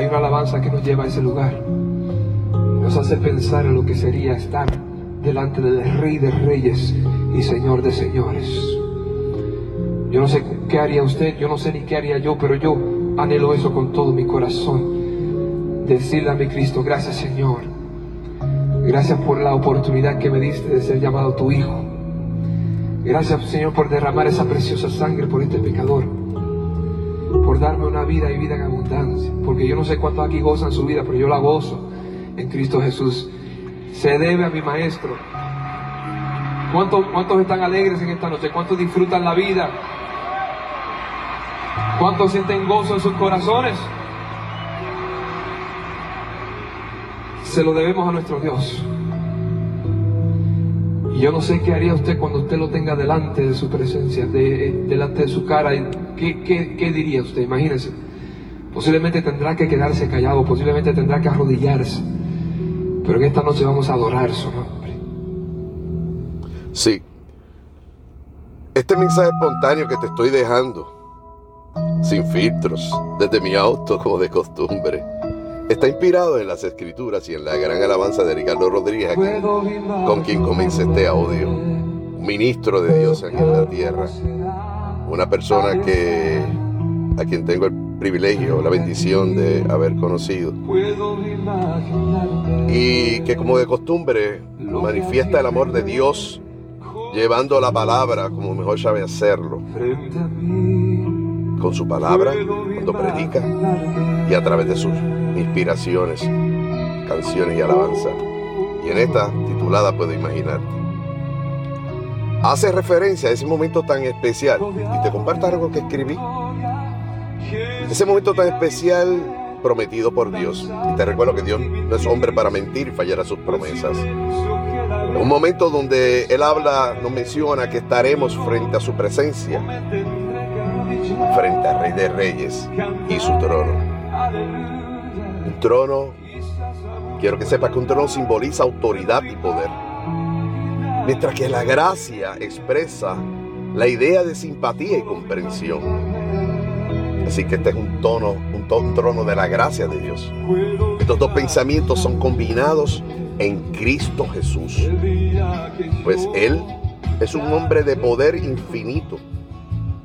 hay una alabanza que nos lleva a ese lugar. Nos hace pensar en lo que sería estar delante del Rey de Reyes y Señor de Señores. Yo no sé qué haría usted, yo no sé ni qué haría yo, pero yo anhelo eso con todo mi corazón. Decirle a mi Cristo, gracias Señor. Gracias por la oportunidad que me diste de ser llamado tu Hijo. Gracias Señor por derramar esa preciosa sangre por este pecador. Por darme una vida y vida en abundancia. Porque yo no sé cuántos aquí gozan su vida, pero yo la gozo en Cristo Jesús. Se debe a mi Maestro. ¿Cuántos, ¿Cuántos están alegres en esta noche? ¿Cuántos disfrutan la vida? ¿Cuántos sienten gozo en sus corazones? Se lo debemos a nuestro Dios. Y yo no sé qué haría usted cuando usted lo tenga delante de su presencia, de, delante de su cara. ¿Qué, qué, qué diría usted? Imagínese. Posiblemente tendrá que quedarse callado, posiblemente tendrá que arrodillarse. Pero en esta noche vamos a adorar su nombre. Sí. Este mensaje espontáneo que te estoy dejando sin filtros, desde mi auto como de costumbre. Está inspirado en las escrituras y en la gran alabanza de Ricardo Rodríguez, con quien comencé este audio. Ministro de Dios en la tierra. Una persona que a quien tengo el privilegio, la bendición de haber conocido. Y que como de costumbre manifiesta el amor de Dios llevando la palabra como mejor sabe hacerlo con su palabra, cuando predica y a través de sus inspiraciones, canciones y alabanza. Y en esta titulada puedo imaginarte. Hace referencia a ese momento tan especial y te comparto algo que escribí. Ese momento tan especial prometido por Dios. Y te recuerdo que Dios no es hombre para mentir y fallar a sus promesas. Un momento donde Él habla, nos menciona que estaremos frente a su presencia frente al Rey de Reyes y su trono. Un trono, quiero que sepas que un trono simboliza autoridad y poder. Mientras que la gracia expresa la idea de simpatía y comprensión. Así que este es un tono, un, trono de la gracia de Dios. Estos dos pensamientos son combinados en Cristo Jesús. Pues Él es un hombre de poder infinito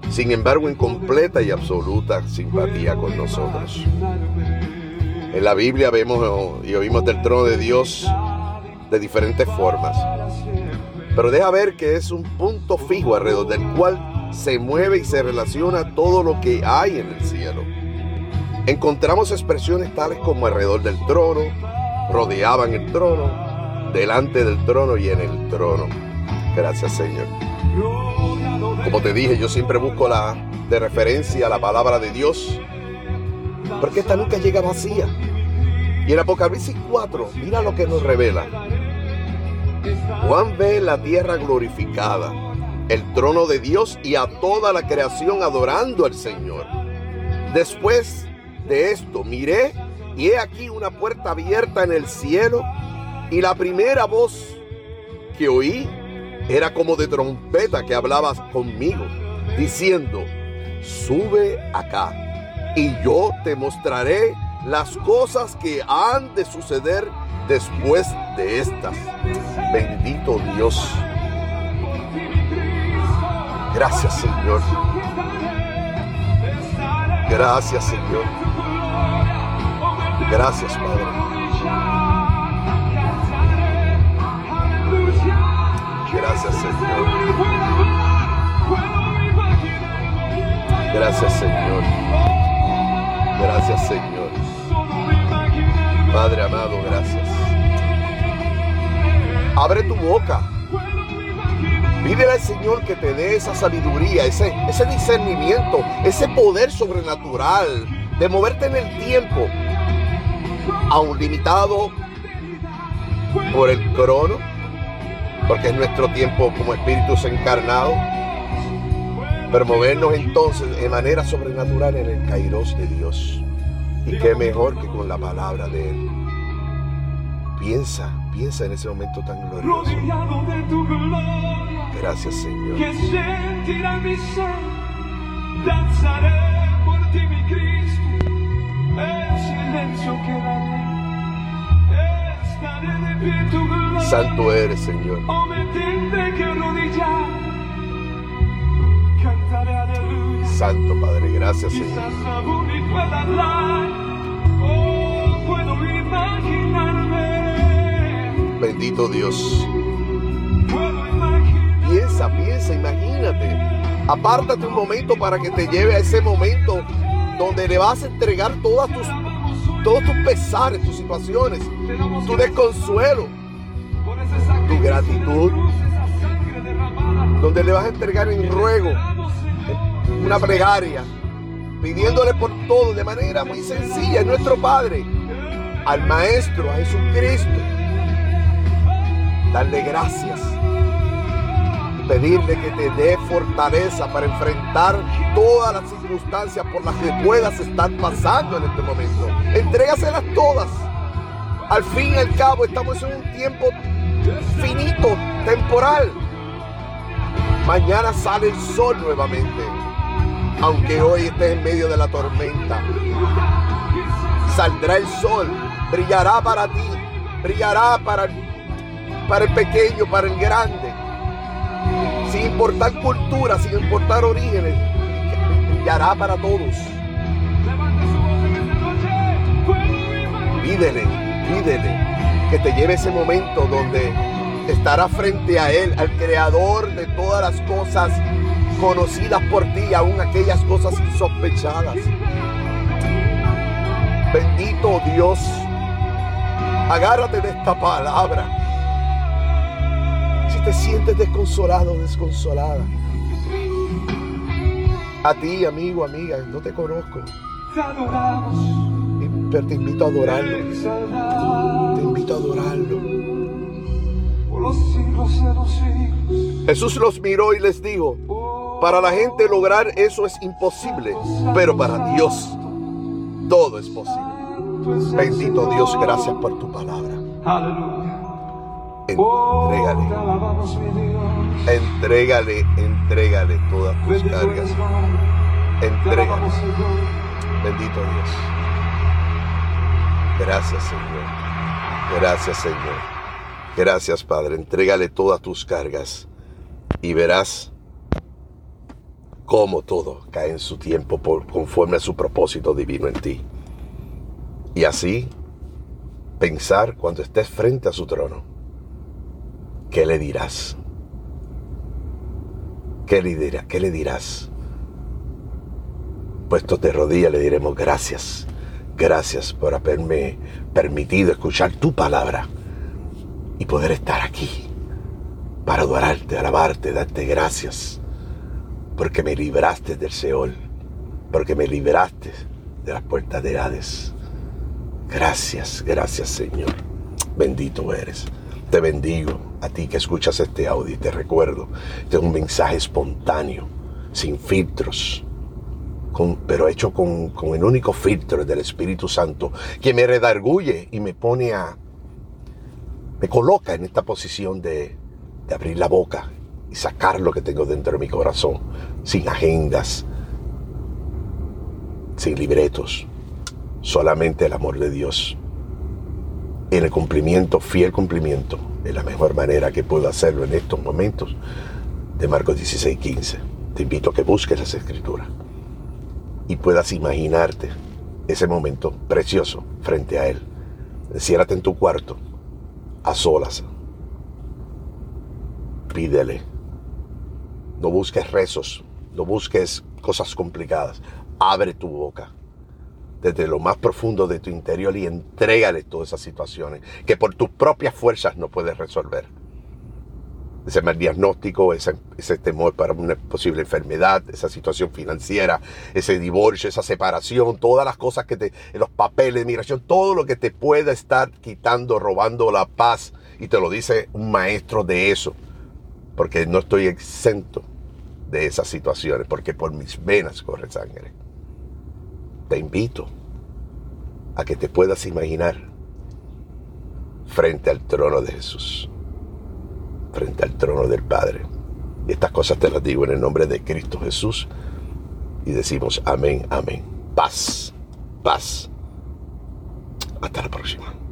sin embargo en completa y absoluta simpatía con nosotros. En la Biblia vemos y oímos del trono de Dios de diferentes formas, pero deja ver que es un punto fijo alrededor del cual se mueve y se relaciona todo lo que hay en el cielo. Encontramos expresiones tales como alrededor del trono, rodeaban el trono, delante del trono y en el trono. Gracias Señor. Como te dije, yo siempre busco la de referencia a la palabra de Dios, porque esta nunca llega vacía. Y en Apocalipsis 4, mira lo que nos revela. Juan ve la tierra glorificada, el trono de Dios y a toda la creación adorando al Señor. Después de esto, miré y he aquí una puerta abierta en el cielo y la primera voz que oí era como de trompeta que hablabas conmigo, diciendo, sube acá y yo te mostraré las cosas que han de suceder después de estas. Bendito Dios. Gracias Señor. Gracias Señor. Gracias Padre. Gracias, Señor. Gracias, Señor. Gracias, Señor. Padre amado, gracias. Abre tu boca. Pídele al Señor que te dé esa sabiduría, ese, discernimiento, ese poder sobrenatural de moverte en el tiempo, aún limitado por el crono porque es nuestro tiempo como espíritus encarnados. Pero movernos entonces de manera sobrenatural en el kairos de Dios. Y qué mejor que con la palabra de Él. Piensa, piensa en ese momento tan glorioso. Gracias, Señor. Que sentirá mi danzaré por ti, mi Cristo, en Santo eres, Señor. Santo Padre, gracias, Señor. Bendito Dios. Piensa, piensa, imagínate. Apártate un momento para que te lleve a ese momento donde le vas a entregar todas tus, todos tus pesares, tus situaciones, tu desconsuelo, tu gratitud, donde le vas a entregar en ruego una plegaria, pidiéndole por todo de manera muy sencilla, es nuestro Padre, al Maestro, a Jesucristo, darle gracias pedirle que te dé fortaleza para enfrentar todas las circunstancias por las que puedas estar pasando en este momento. Entrégaselas todas. Al fin y al cabo estamos en un tiempo finito, temporal. Mañana sale el sol nuevamente, aunque hoy estés en medio de la tormenta. Saldrá el sol, brillará para ti, brillará para, para el pequeño, para el grande sin importar cultura, sin importar orígenes, brillará para todos. Pídele, pídele que te lleve ese momento donde estará frente a Él, al Creador de todas las cosas conocidas por ti, aún aquellas cosas insospechadas. Bendito Dios, agárrate de esta palabra te sientes desconsolado o desconsolada. A ti, amigo, amiga, no te conozco. Pero te invito a adorarlo. Te invito a adorarlo. Jesús los miró y les dijo, para la gente lograr eso es imposible, pero para Dios todo es posible. Bendito Dios, gracias por tu palabra. Aleluya. Entrégale. Entrégale, entrégale todas tus cargas. Entrégale. Bendito Dios. Gracias, Señor. Gracias, Señor. Gracias, Padre. Entrégale todas tus cargas y verás cómo todo cae en su tiempo conforme a su propósito divino en ti. Y así pensar cuando estés frente a su trono ¿qué le dirás? ¿Qué le, dirá? ¿Qué le dirás? Puestos de rodillas le diremos gracias, gracias por haberme permitido escuchar tu palabra y poder estar aquí para adorarte, alabarte, darte gracias, porque me libraste del Seol, porque me libraste de las puertas de Hades. Gracias, gracias Señor. Bendito eres. Te bendigo a ti que escuchas este audio y te recuerdo, este es un mensaje espontáneo, sin filtros, pero hecho con, el único filtro del Espíritu Santo, que me redarguye y me pone a, me coloca en esta posición de abrir la boca sacar lo que tengo dentro de mi corazón, sin agendas, sin libretos, solamente el amor de Dios en el cumplimiento, fiel cumplimiento, de la mejor manera que puedo hacerlo en estos momentos, de Marcos 16, 15. Te invito a que busques las escrituras y puedas imaginarte ese momento precioso frente a Él. Enciérrate en tu cuarto, a solas. Pídele. No busques rezos, no busques cosas complicadas. Abre tu boca desde lo más profundo de tu interior y entrégale todas esas situaciones que por tus propias fuerzas no puedes resolver. Ese mal diagnóstico, ese, ese temor para una posible enfermedad, esa situación financiera, ese divorcio, esa separación, todas las cosas que te, los papeles de migración, todo lo que te pueda estar quitando, robando la paz. Y te lo dice un maestro de eso, porque no estoy exento de esas situaciones, porque por mis venas corre sangre te invito a que te puedas imaginar frente al trono de Jesús, frente al trono del Padre. Y estas cosas te las digo en el nombre de Cristo Jesús y decimos amén, amén. Paz, paz. próxima.